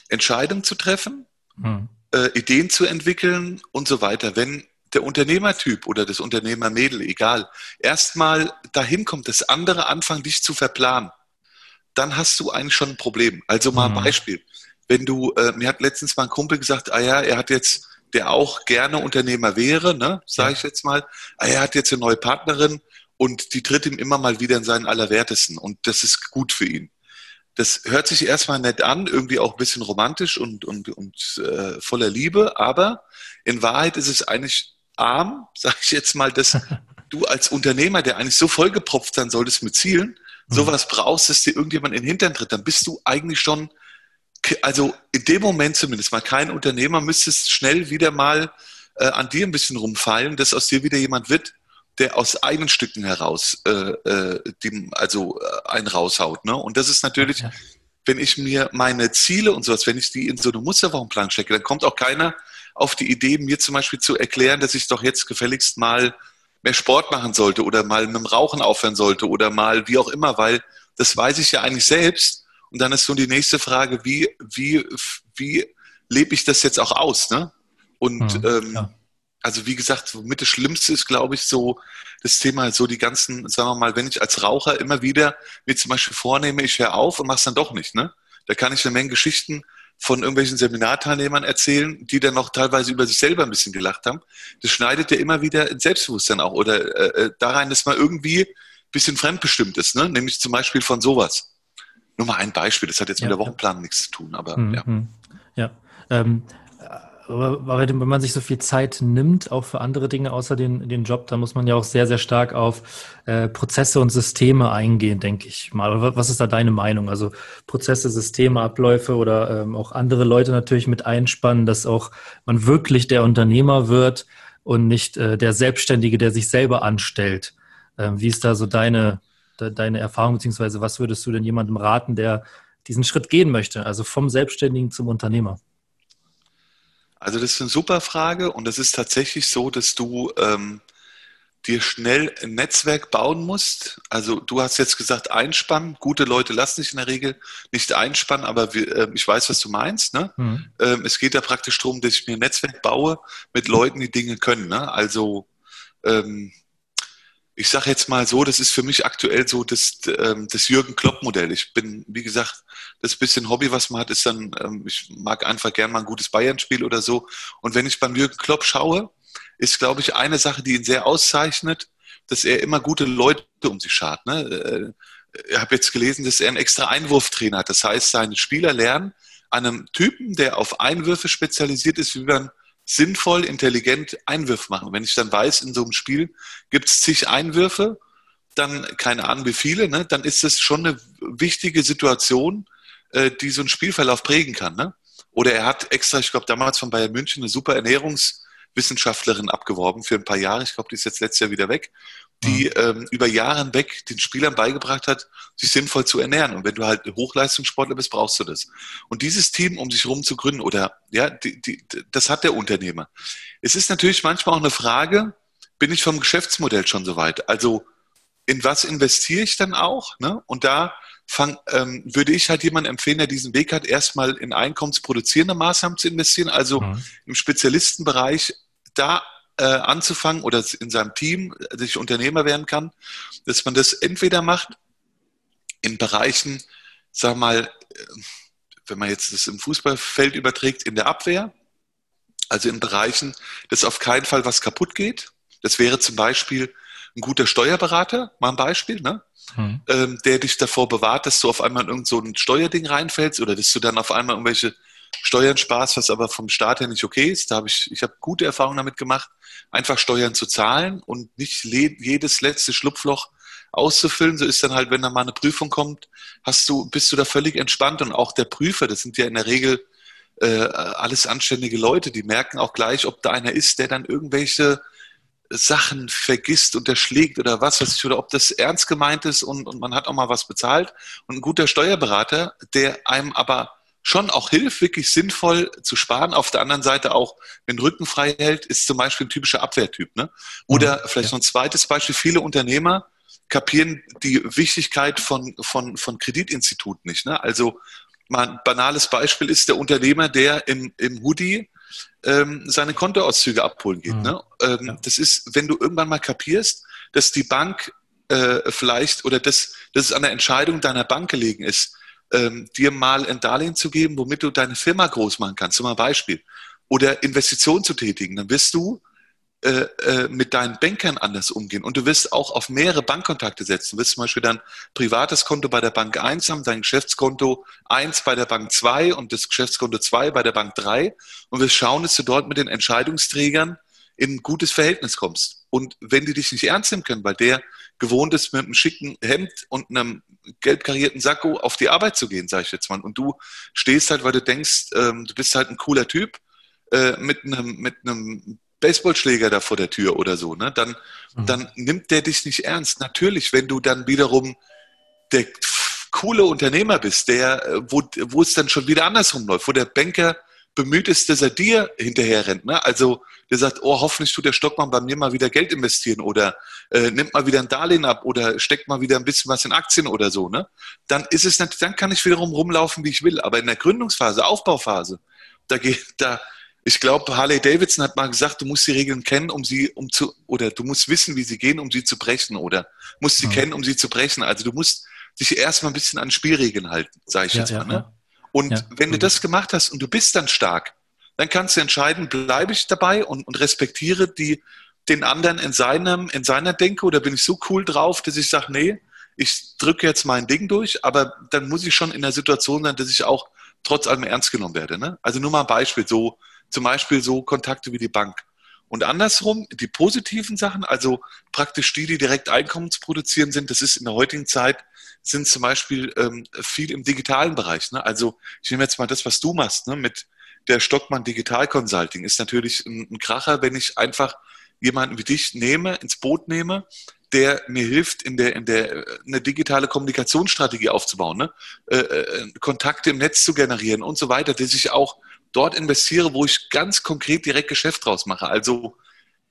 Entscheidungen zu treffen, hm. äh, Ideen zu entwickeln und so weiter. Wenn der Unternehmertyp oder das Unternehmermädel, egal, erstmal dahin kommt, dass andere anfangen, dich zu verplanen, dann hast du eigentlich schon ein Problem. Also mal ein hm. Beispiel wenn du, äh, mir hat letztens mal ein Kumpel gesagt, ah ja, er hat jetzt, der auch gerne Unternehmer wäre, ne, sage ich jetzt mal, ah, er hat jetzt eine neue Partnerin und die tritt ihm immer mal wieder in seinen Allerwertesten und das ist gut für ihn. Das hört sich erstmal nett an, irgendwie auch ein bisschen romantisch und, und, und äh, voller Liebe, aber in Wahrheit ist es eigentlich arm, sage ich jetzt mal, dass du als Unternehmer, der eigentlich so vollgepropft sein solltest mit Zielen, mhm. sowas brauchst, dass dir irgendjemand in den Hintern tritt, dann bist du eigentlich schon also in dem Moment zumindest mal kein Unternehmer müsste es schnell wieder mal äh, an dir ein bisschen rumfallen, dass aus dir wieder jemand wird, der aus eigenen Stücken heraus äh, äh, die, also äh, einen raushaut. Ne? Und das ist natürlich, ja. wenn ich mir meine Ziele und sowas, wenn ich die in so eine Musterwochenplan stecke, dann kommt auch keiner auf die Idee, mir zum Beispiel zu erklären, dass ich doch jetzt gefälligst mal mehr Sport machen sollte oder mal mit dem Rauchen aufhören sollte oder mal wie auch immer, weil das weiß ich ja eigentlich selbst und dann ist so die nächste Frage, wie, wie, wie lebe ich das jetzt auch aus? Ne? Und mhm, ähm, ja. Also wie gesagt, mit das Schlimmste ist, glaube ich, so das Thema, so die ganzen, sagen wir mal, wenn ich als Raucher immer wieder mir zum Beispiel vornehme, ich höre auf und mache es dann doch nicht. Ne? Da kann ich eine Menge Geschichten von irgendwelchen Seminarteilnehmern erzählen, die dann noch teilweise über sich selber ein bisschen gelacht haben. Das schneidet ja immer wieder ins Selbstbewusstsein auch oder äh, äh da rein, dass man irgendwie ein bisschen fremdbestimmt ist, ne? nämlich zum Beispiel von sowas. Nur mal ein Beispiel, das hat jetzt ja, mit der Wochenplanung ja. nichts zu tun, aber mhm. ja. Ja. Ähm, aber wenn man sich so viel Zeit nimmt, auch für andere Dinge außer den, den Job, dann muss man ja auch sehr, sehr stark auf äh, Prozesse und Systeme eingehen, denke ich mal. Was ist da deine Meinung? Also Prozesse, Systeme, Abläufe oder ähm, auch andere Leute natürlich mit einspannen, dass auch man wirklich der Unternehmer wird und nicht äh, der Selbstständige, der sich selber anstellt. Ähm, wie ist da so deine, de, deine Erfahrung, beziehungsweise was würdest du denn jemandem raten, der diesen Schritt gehen möchte, also vom Selbstständigen zum Unternehmer? Also das ist eine super Frage und es ist tatsächlich so, dass du ähm, dir schnell ein Netzwerk bauen musst. Also du hast jetzt gesagt einspannen. Gute Leute lassen sich in der Regel nicht einspannen, aber wir, äh, ich weiß, was du meinst. Ne? Mhm. Ähm, es geht da praktisch darum, dass ich mir ein Netzwerk baue mit Leuten, die Dinge können. Ne? Also ähm, ich sage jetzt mal so, das ist für mich aktuell so das, ähm, das Jürgen Klopp-Modell. Ich bin, wie gesagt, das bisschen Hobby, was man hat, ist dann, ähm, ich mag einfach gern mal ein gutes Bayern-Spiel oder so. Und wenn ich beim Jürgen Klopp schaue, ist, glaube ich, eine Sache, die ihn sehr auszeichnet, dass er immer gute Leute um sich schart. Ne? Äh, ich habe jetzt gelesen, dass er einen extra Einwurftrainer hat. Das heißt, seine Spieler lernen einem Typen, der auf Einwürfe spezialisiert ist, wie man sinnvoll, intelligent Einwürfe machen. Wenn ich dann weiß, in so einem Spiel gibt es zig Einwürfe, dann keine Ahnung wie viele, ne, dann ist das schon eine wichtige Situation, äh, die so einen Spielverlauf prägen kann. Ne? Oder er hat extra, ich glaube damals von Bayern München, eine super Ernährungswissenschaftlerin abgeworben für ein paar Jahre. Ich glaube, die ist jetzt letztes Jahr wieder weg die ähm, über Jahre hinweg den Spielern beigebracht hat, sich sinnvoll zu ernähren. Und wenn du halt Hochleistungssportler bist, brauchst du das. Und dieses Team, um sich herum zu gründen, oder ja, die, die, das hat der Unternehmer. Es ist natürlich manchmal auch eine Frage, bin ich vom Geschäftsmodell schon so weit? Also in was investiere ich dann auch? Ne? Und da fang, ähm, würde ich halt jemanden empfehlen, der diesen Weg hat, erstmal in einkommensproduzierende Maßnahmen zu investieren, also mhm. im Spezialistenbereich da äh, anzufangen oder in seinem Team sich Unternehmer werden kann, dass man das entweder macht in Bereichen, sag mal, äh, wenn man jetzt das im Fußballfeld überträgt, in der Abwehr, also in Bereichen, dass auf keinen Fall was kaputt geht. Das wäre zum Beispiel ein guter Steuerberater, mal ein Beispiel, ne? Mhm. Ähm, der dich davor bewahrt, dass du auf einmal in irgend so ein Steuerding reinfällst oder dass du dann auf einmal irgendwelche Steuern sparst, was aber vom Staat her nicht okay ist. Da habe ich, ich habe gute Erfahrungen damit gemacht, einfach Steuern zu zahlen und nicht jedes letzte Schlupfloch auszufüllen. So ist dann halt, wenn da mal eine Prüfung kommt, hast du, bist du da völlig entspannt und auch der Prüfer, das sind ja in der Regel äh, alles anständige Leute, die merken auch gleich, ob da einer ist, der dann irgendwelche Sachen vergisst, unterschlägt oder was weiß ich, oder ob das ernst gemeint ist und, und man hat auch mal was bezahlt. Und ein guter Steuerberater, der einem aber schon auch hilft, wirklich sinnvoll zu sparen. Auf der anderen Seite auch den Rücken frei hält, ist zum Beispiel ein typischer Abwehrtyp. Ne? Oder mhm, vielleicht ja. noch ein zweites Beispiel. Viele Unternehmer kapieren die Wichtigkeit von, von, von Kreditinstituten nicht. Ne? Also mal ein banales Beispiel ist der Unternehmer, der im, im Hoodie ähm, seine Kontoauszüge abholen geht. Mhm. Ne? Ähm, ja. Das ist, wenn du irgendwann mal kapierst, dass die Bank äh, vielleicht oder dass, dass es an der Entscheidung deiner Bank gelegen ist, ähm, dir mal ein Darlehen zu geben, womit du deine Firma groß machen kannst, zum Beispiel, oder Investitionen zu tätigen, dann wirst du äh, äh, mit deinen Bankern anders umgehen. Und du wirst auch auf mehrere Bankkontakte setzen. Du wirst zum Beispiel dein privates Konto bei der Bank 1 haben, dein Geschäftskonto 1 bei der Bank 2 und das Geschäftskonto 2 bei der Bank 3 und wirst schauen, dass du dort mit den Entscheidungsträgern in ein gutes Verhältnis kommst. Und wenn die dich nicht ernst nehmen können, weil der gewohnt ist, mit einem schicken Hemd und einem gelb karierten Sakko auf die Arbeit zu gehen, sage ich jetzt mal, und du stehst halt, weil du denkst, ähm, du bist halt ein cooler Typ, äh, mit einem, mit einem Baseballschläger da vor der Tür oder so, ne? dann, mhm. dann nimmt der dich nicht ernst. Natürlich, wenn du dann wiederum der coole Unternehmer bist, der, äh, wo, wo es dann schon wieder andersrum läuft, wo der Banker bemüht ist, dass er dir hinterher rennt. Ne? Also der sagt, oh, hoffentlich tut der Stockmann bei mir mal wieder Geld investieren oder äh, nimmt mal wieder ein Darlehen ab oder steckt mal wieder ein bisschen was in Aktien oder so. Ne? Dann ist es natürlich, dann kann ich wiederum rumlaufen, wie ich will. Aber in der Gründungsphase, Aufbauphase, da geht, da, ich glaube, Harley Davidson hat mal gesagt, du musst die Regeln kennen, um sie, um zu, oder du musst wissen, wie sie gehen, um sie zu brechen, oder musst sie ja. kennen, um sie zu brechen. Also du musst dich erstmal ein bisschen an Spielregeln halten, sage ich ja, jetzt mal. Ja, ne? Und wenn du das gemacht hast und du bist dann stark, dann kannst du entscheiden, bleibe ich dabei und, und respektiere die, den anderen in seinem, in seiner Denke oder bin ich so cool drauf, dass ich sage, nee, ich drücke jetzt mein Ding durch, aber dann muss ich schon in der Situation sein, dass ich auch trotz allem ernst genommen werde. Ne? Also nur mal ein Beispiel, so zum Beispiel so Kontakte wie die Bank. Und andersrum, die positiven Sachen, also praktisch die, die direkt Einkommen zu produzieren sind, das ist in der heutigen Zeit, sind zum Beispiel ähm, viel im digitalen Bereich. Ne? Also ich nehme jetzt mal das, was du machst, ne? mit der Stockmann Digital Consulting, ist natürlich ein, ein Kracher, wenn ich einfach jemanden wie dich nehme, ins Boot nehme, der mir hilft, in der, in der eine digitale Kommunikationsstrategie aufzubauen, ne? Äh, äh, Kontakte im Netz zu generieren und so weiter, dass ich auch dort investiere, wo ich ganz konkret direkt Geschäft draus mache. Also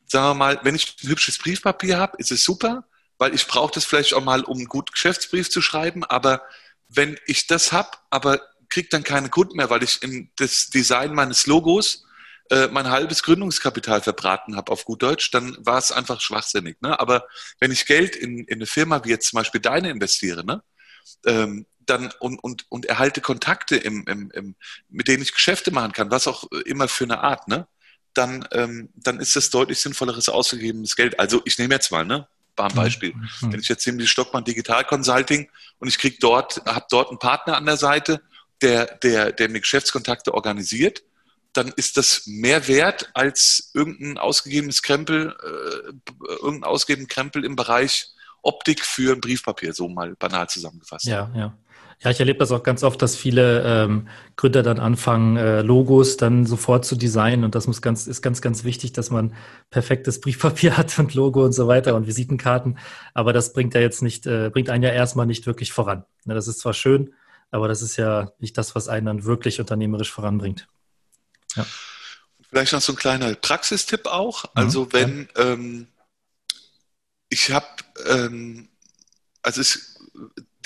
sagen wir mal, wenn ich ein hübsches Briefpapier habe, ist es super, weil ich brauche das vielleicht auch mal, um einen guten Geschäftsbrief zu schreiben. Aber wenn ich das habe, aber kriege dann keine Kunden mehr, weil ich in das Design meines Logos äh, mein halbes Gründungskapital verbraten habe auf gut Deutsch, dann war es einfach schwachsinnig. Ne? Aber wenn ich Geld in, in eine Firma wie jetzt zum Beispiel deine investiere, ne? Ähm, dann und, und, und erhalte Kontakte, im, im, im, mit denen ich Geschäfte machen kann, was auch immer für eine Art, ne? dann, ähm, dann ist das deutlich sinnvolleres ausgegebenes Geld. Also ich nehme jetzt mal, ne? War ein mhm. Beispiel. Mhm. Wenn ich jetzt nehme die Stockmann Digital Consulting und ich kriege dort, habe dort einen Partner an der Seite, der, der, der mir Geschäftskontakte organisiert, dann ist das mehr wert als irgendein ausgegebenes Krempel, äh, irgendein ausgegebenes Krempel im Bereich Optik für ein Briefpapier, so mal banal zusammengefasst. Ja, ja. Ja, ich erlebe das auch ganz oft, dass viele ähm, Gründer dann anfangen, äh, Logos dann sofort zu designen. Und das muss ganz, ist ganz, ganz wichtig, dass man perfektes Briefpapier hat und Logo und so weiter und Visitenkarten. Aber das bringt ja jetzt nicht, äh, bringt einen ja erstmal nicht wirklich voran. Ne, das ist zwar schön, aber das ist ja nicht das, was einen dann wirklich unternehmerisch voranbringt. Ja. Vielleicht noch so ein kleiner Praxistipp auch. Also mhm, wenn ja. ähm, ich habe, ähm, also es,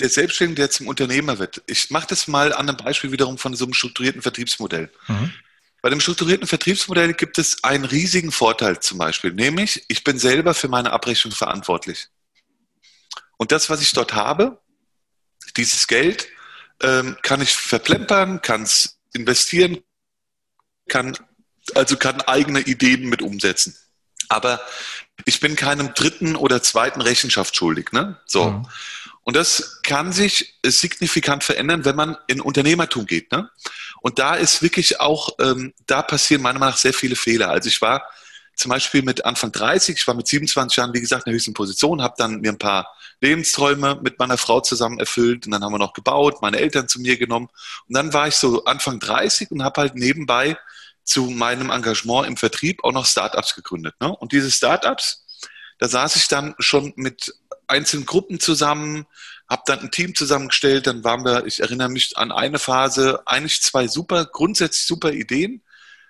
der Selbstständige, der zum Unternehmer wird. Ich mache das mal an einem Beispiel wiederum von so einem strukturierten Vertriebsmodell. Mhm. Bei dem strukturierten Vertriebsmodell gibt es einen riesigen Vorteil zum Beispiel, nämlich ich bin selber für meine Abrechnung verantwortlich. Und das, was ich dort habe, dieses Geld, ähm, kann ich verplempern, kann es investieren, kann also kann eigene Ideen mit umsetzen. Aber ich bin keinem dritten oder zweiten Rechenschaft schuldig. Ne? So. Mhm. Und das kann sich signifikant verändern, wenn man in Unternehmertum geht. Ne? Und da ist wirklich auch, ähm, da passieren meiner Meinung nach sehr viele Fehler. Also ich war zum Beispiel mit Anfang 30, ich war mit 27 Jahren, wie gesagt, in der höchsten Position, habe dann mir ein paar Lebensträume mit meiner Frau zusammen erfüllt und dann haben wir noch gebaut, meine Eltern zu mir genommen. Und dann war ich so Anfang 30 und habe halt nebenbei zu meinem Engagement im Vertrieb auch noch Startups gegründet. Ne? Und diese Startups, da saß ich dann schon mit einzelnen Gruppen zusammen, habe dann ein Team zusammengestellt, dann waren wir, ich erinnere mich an eine Phase, eigentlich zwei super, grundsätzlich super Ideen.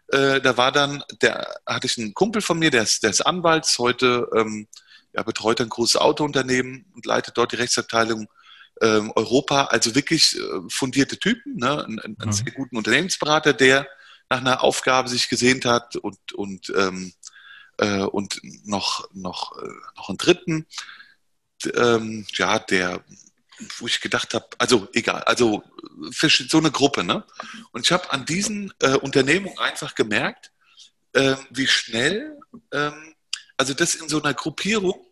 Äh, da war dann, der hatte ich einen Kumpel von mir, der ist, der ist Anwalt, heute ähm, ja, betreut ein großes Autounternehmen und leitet dort die Rechtsabteilung ähm, Europa. Also wirklich äh, fundierte Typen, ne? einen, einen mhm. sehr guten Unternehmensberater, der nach einer Aufgabe sich gesehnt hat und, und, ähm, äh, und noch, noch, äh, noch einen dritten, ähm, ja, der, wo ich gedacht habe, also egal, also für so eine Gruppe, ne? Und ich habe an diesen äh, Unternehmungen einfach gemerkt, äh, wie schnell, ähm, also das in so einer Gruppierung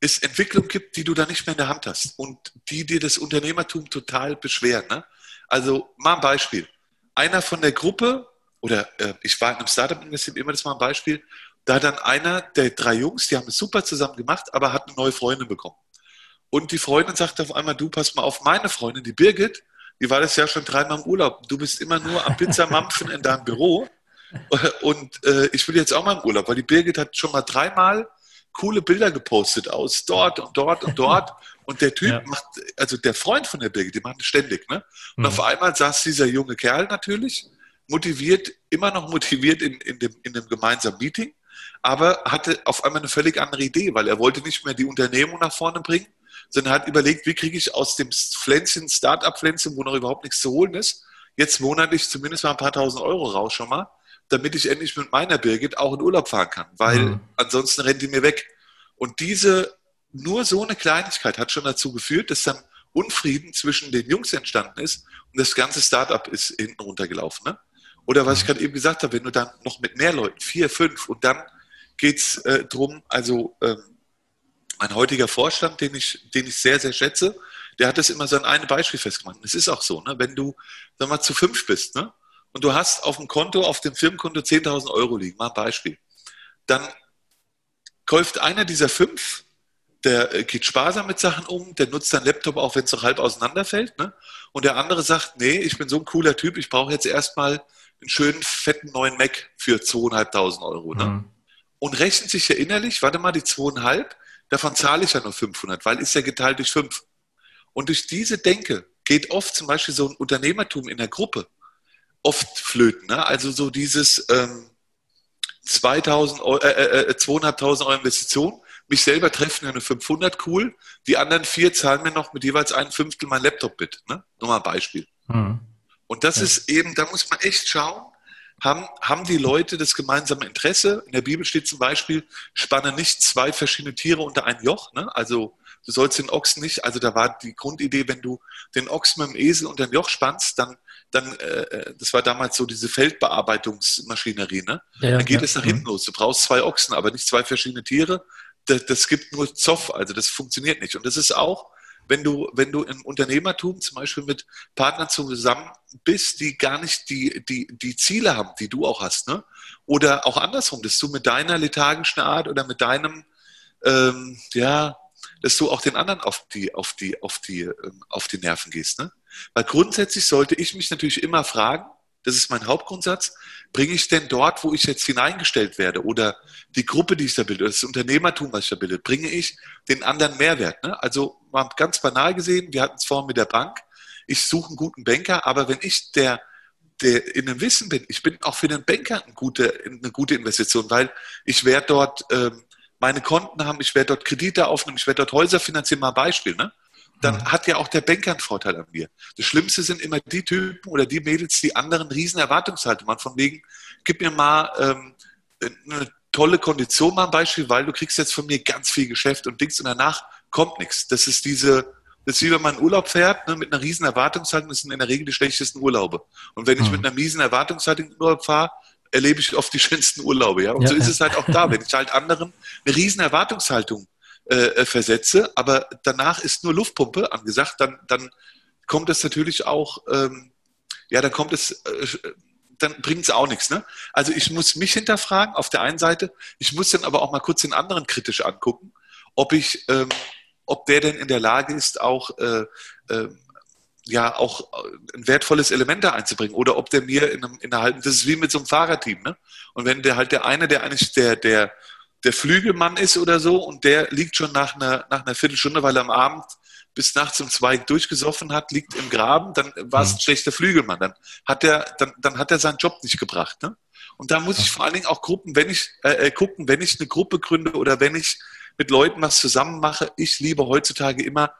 es Entwicklung gibt, die du da nicht mehr in der Hand hast und die dir das Unternehmertum total beschweren. Ne? Also mal ein Beispiel. Einer von der Gruppe oder äh, ich war in einem Startup investiert, immer das mal ein Beispiel, da dann einer der drei Jungs, die haben es super zusammen gemacht, aber hat eine neue Freundin bekommen. Und die Freundin sagte auf einmal, du pass mal auf meine Freundin, die Birgit, die war das Jahr schon dreimal im Urlaub. Du bist immer nur am Pizzamampfen in deinem Büro. Und äh, ich will jetzt auch mal im Urlaub, weil die Birgit hat schon mal dreimal coole Bilder gepostet aus dort und dort und dort. Und der Typ ja. macht, also der Freund von der Birgit, die macht es ständig. Ne? Und mhm. auf einmal saß dieser junge Kerl natürlich motiviert, immer noch motiviert in, in, dem, in dem gemeinsamen Meeting, aber hatte auf einmal eine völlig andere Idee, weil er wollte nicht mehr die Unternehmung nach vorne bringen, sondern hat überlegt, wie kriege ich aus dem Pflänzchen, Start-up-Pflänzchen, wo noch überhaupt nichts zu holen ist, jetzt monatlich zumindest mal ein paar tausend Euro raus schon mal, damit ich endlich mit meiner Birgit auch in Urlaub fahren kann, weil mhm. ansonsten rennt die mir weg. Und diese, nur so eine Kleinigkeit hat schon dazu geführt, dass dann Unfrieden zwischen den Jungs entstanden ist und das ganze Startup ist hinten runtergelaufen. Ne? Oder was ich gerade eben gesagt habe, wenn du dann noch mit mehr Leuten, vier, fünf, und dann geht es äh, drum, also ähm, mein heutiger Vorstand, den ich, den ich sehr, sehr schätze, der hat das immer so an einem Beispiel festgemacht. Es ist auch so, ne? wenn du sag mal, zu fünf bist ne? und du hast auf dem Konto, auf dem Firmenkonto 10.000 Euro liegen, mal ein Beispiel, dann kauft einer dieser fünf, der äh, geht sparsam mit Sachen um, der nutzt seinen Laptop auch, wenn es noch halb auseinanderfällt. Ne? Und der andere sagt, nee, ich bin so ein cooler Typ, ich brauche jetzt erstmal einen schönen, fetten neuen Mac für 2.500 Euro. Ne? Mhm. Und rechnet sich ja innerlich, warte mal, die 2.500, davon zahle ich ja nur 500, weil ist ja geteilt durch 5. Und durch diese Denke geht oft zum Beispiel so ein Unternehmertum in der Gruppe oft flöten. Ne? Also so dieses ähm, 2000 Euro, äh, äh, 2.500 äh, Euro Investition, mich selber treffen ja eine 500, cool. Die anderen vier zahlen mir noch mit jeweils ein Fünftel mein Laptop mit. Ne? Nur mal ein Beispiel. Mhm. Und das ja. ist eben, da muss man echt schauen, haben, haben die Leute das gemeinsame Interesse? In der Bibel steht zum Beispiel, spanne nicht zwei verschiedene Tiere unter ein Joch. Ne? Also du sollst den Ochsen nicht, also da war die Grundidee, wenn du den Ochsen mit dem Esel unter ein Joch spannst, dann, dann äh, äh das war damals so diese Feldbearbeitungsmaschinerie, ne? Ja, dann geht ja. es nach hinten mhm. los. Du brauchst zwei Ochsen, aber nicht zwei verschiedene Tiere. Das, das gibt nur Zoff, also das funktioniert nicht. Und das ist auch wenn du, wenn du im Unternehmertum zum Beispiel mit Partnern zusammen bist, die gar nicht die, die, die Ziele haben, die du auch hast, ne? Oder auch andersrum, dass du mit deiner lethargischen Art oder mit deinem, ähm, ja, dass du auch den anderen auf die, auf die, auf die, ähm, auf die Nerven gehst, ne? Weil grundsätzlich sollte ich mich natürlich immer fragen, das ist mein Hauptgrundsatz, bringe ich denn dort, wo ich jetzt hineingestellt werde oder die Gruppe, die ich da bilde, das Unternehmertum, was ich da bilde, bringe ich den anderen Mehrwert. Ne? Also mal ganz banal gesehen, wir hatten es vorhin mit der Bank, ich suche einen guten Banker, aber wenn ich der, der in dem Wissen bin, ich bin auch für den Banker eine gute, eine gute Investition, weil ich werde dort ähm, meine Konten haben, ich werde dort Kredite aufnehmen, ich werde dort Häuser finanzieren, mal ein Beispiel. Ne? dann mhm. hat ja auch der Banker einen Vorteil an mir. Das Schlimmste sind immer die Typen oder die Mädels, die anderen riesen Erwartungshaltung haben. Von wegen, gib mir mal ähm, eine tolle Kondition mal ein Beispiel, weil du kriegst jetzt von mir ganz viel Geschäft und Dings und danach kommt nichts. Das ist diese, das ist wie wenn man in Urlaub fährt, ne, mit einer riesen Erwartungshaltung, das sind in der Regel die schlechtesten Urlaube. Und wenn ich mhm. mit einer miesen Erwartungshaltung in Urlaub fahre, erlebe ich oft die schönsten Urlaube. Ja? Und ja, so ist ja. es halt auch da. Wenn ich halt anderen eine riesen Erwartungshaltung äh, äh, versetze, aber danach ist nur Luftpumpe angesagt, dann, dann kommt es natürlich auch, ähm, ja, dann kommt es, äh, dann bringt es auch nichts. Ne? Also ich muss mich hinterfragen auf der einen Seite, ich muss dann aber auch mal kurz den anderen kritisch angucken, ob ich, ähm, ob der denn in der Lage ist, auch äh, äh, ja auch ein wertvolles Element da einzubringen oder ob der mir in, einem, in einer halben, das ist wie mit so einem Fahrerteam, ne? Und wenn der halt der eine, der eigentlich der, der, der Flügelmann ist oder so und der liegt schon nach einer, nach einer Viertelstunde, weil er am Abend bis nachts um zwei durchgesoffen hat, liegt im Graben, dann war es ein mhm. schlechter Flügelmann. Dann hat er, dann, dann hat er seinen Job nicht gebracht. Ne? Und da muss ich vor allen Dingen auch Gruppen, wenn ich äh, äh, gucken, wenn ich eine Gruppe gründe oder wenn ich mit Leuten was zusammen mache, ich liebe heutzutage immer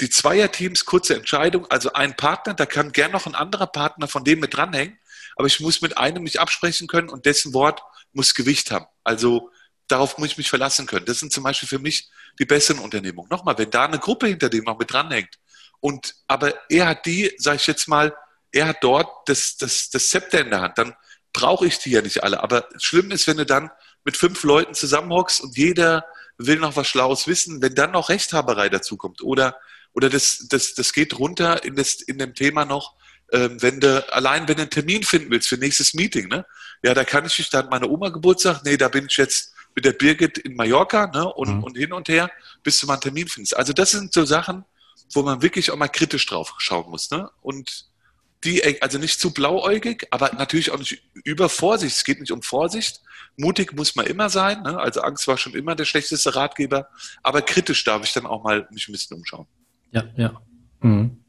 die Zweierteams, kurze Entscheidung, also ein Partner, da kann gern noch ein anderer Partner von dem mit dranhängen, aber ich muss mit einem mich absprechen können und dessen Wort muss Gewicht haben. Also darauf muss ich mich verlassen können. Das sind zum Beispiel für mich die besseren Unternehmungen. Nochmal, wenn da eine Gruppe hinter dem noch mit dranhängt und aber er hat die, sage ich jetzt mal, er hat dort das, das, das Zepter in der Hand, dann brauche ich die ja nicht alle. Aber schlimm ist, wenn du dann mit fünf Leuten zusammenhockst und jeder will noch was Schlaues wissen, wenn dann noch Rechthaberei dazukommt oder, oder das, das, das geht runter in, das, in dem Thema noch, ähm, wenn du, allein wenn du einen Termin finden willst für nächstes Meeting, ne? Ja, da kann ich mich dann meine Oma Geburtstag, nee, da bin ich jetzt mit der Birgit in Mallorca ne, und, mhm. und hin und her, bis du mal einen Termin findest. Also das sind so Sachen, wo man wirklich auch mal kritisch drauf schauen muss. Ne? Und die, also nicht zu blauäugig, aber natürlich auch nicht über Vorsicht. Es geht nicht um Vorsicht. Mutig muss man immer sein. Ne? Also Angst war schon immer der schlechteste Ratgeber. Aber kritisch darf ich dann auch mal mich ein bisschen umschauen. Ja, ja. Mhm.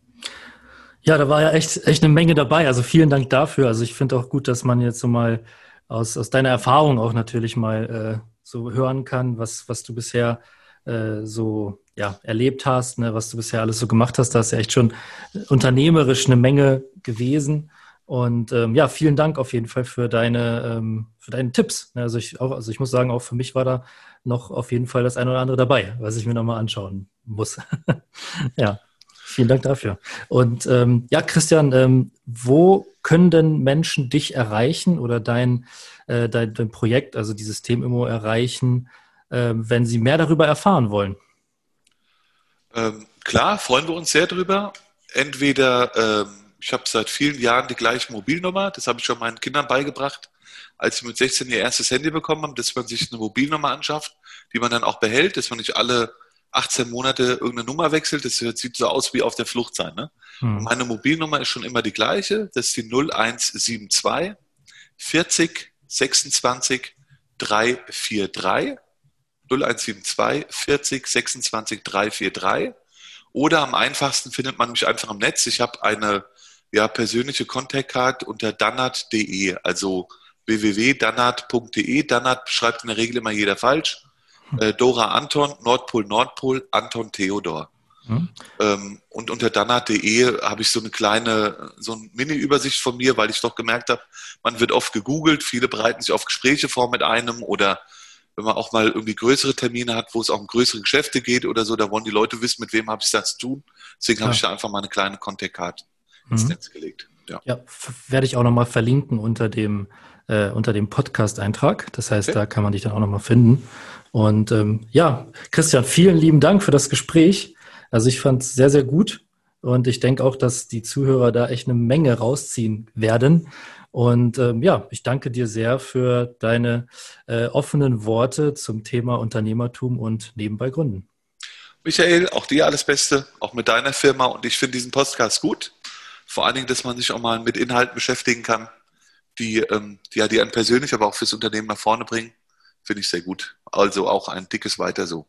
Ja, da war ja echt, echt eine Menge dabei. Also vielen Dank dafür. Also ich finde auch gut, dass man jetzt so mal aus, aus deiner Erfahrung auch natürlich mal äh, so hören kann, was, was du bisher äh, so ja, erlebt hast, ne, was du bisher alles so gemacht hast. Da ist ja echt schon unternehmerisch eine Menge gewesen. Und ähm, ja, vielen Dank auf jeden Fall für deine, ähm, für deine Tipps. Also ich, auch, also ich muss sagen, auch für mich war da noch auf jeden Fall das eine oder andere dabei, was ich mir nochmal anschauen muss. ja, vielen Dank dafür. Und ähm, ja, Christian, ähm, wo können denn Menschen dich erreichen oder dein, äh, dein, dein, Projekt, also dieses System-Immo erreichen, äh, wenn sie mehr darüber erfahren wollen? Ähm, klar, freuen wir uns sehr darüber. Entweder, ähm, ich habe seit vielen Jahren die gleiche Mobilnummer, das habe ich schon meinen Kindern beigebracht, als sie mit 16 ihr erstes Handy bekommen haben, dass man sich eine Mobilnummer anschafft, die man dann auch behält, dass man nicht alle 18 Monate irgendeine Nummer wechselt. Das sieht so aus wie auf der Flucht sein. Ne? Hm. Meine Mobilnummer ist schon immer die gleiche. Das ist die 0172 40 26 343. 0172 40 26 343. Oder am einfachsten findet man mich einfach im Netz. Ich habe eine ja, persönliche Contact Card unter danat.de, also www.danat.de. Danat schreibt in der Regel immer jeder falsch. Äh, Dora Anton, Nordpol Nordpol, Anton Theodor. Hm. Ähm, und unter danat.de habe ich so eine kleine, so eine Mini-Übersicht von mir, weil ich doch gemerkt habe, man wird oft gegoogelt, viele bereiten sich auf Gespräche vor mit einem oder wenn man auch mal irgendwie größere Termine hat, wo es auch um größere Geschäfte geht oder so, da wollen die Leute wissen, mit wem habe ich das zu tun. Deswegen ja. habe ich da einfach mal eine kleine Contact-Card ins mhm. Netz gelegt. Ja, ja werde ich auch nochmal verlinken unter dem, äh, unter dem Podcast-Eintrag. Das heißt, okay. da kann man dich dann auch nochmal finden. Und ähm, ja, Christian, vielen lieben Dank für das Gespräch. Also ich fand es sehr, sehr gut. Und ich denke auch, dass die Zuhörer da echt eine Menge rausziehen werden. Und ähm, ja, ich danke dir sehr für deine äh, offenen Worte zum Thema Unternehmertum und nebenbei Gründen. Michael, auch dir alles Beste, auch mit deiner Firma. Und ich finde diesen Podcast gut. Vor allen Dingen, dass man sich auch mal mit Inhalten beschäftigen kann, die, ähm, ja, die einen persönlich, aber auch fürs Unternehmen nach vorne bringen. Finde ich sehr gut. Also auch ein dickes Weiter so.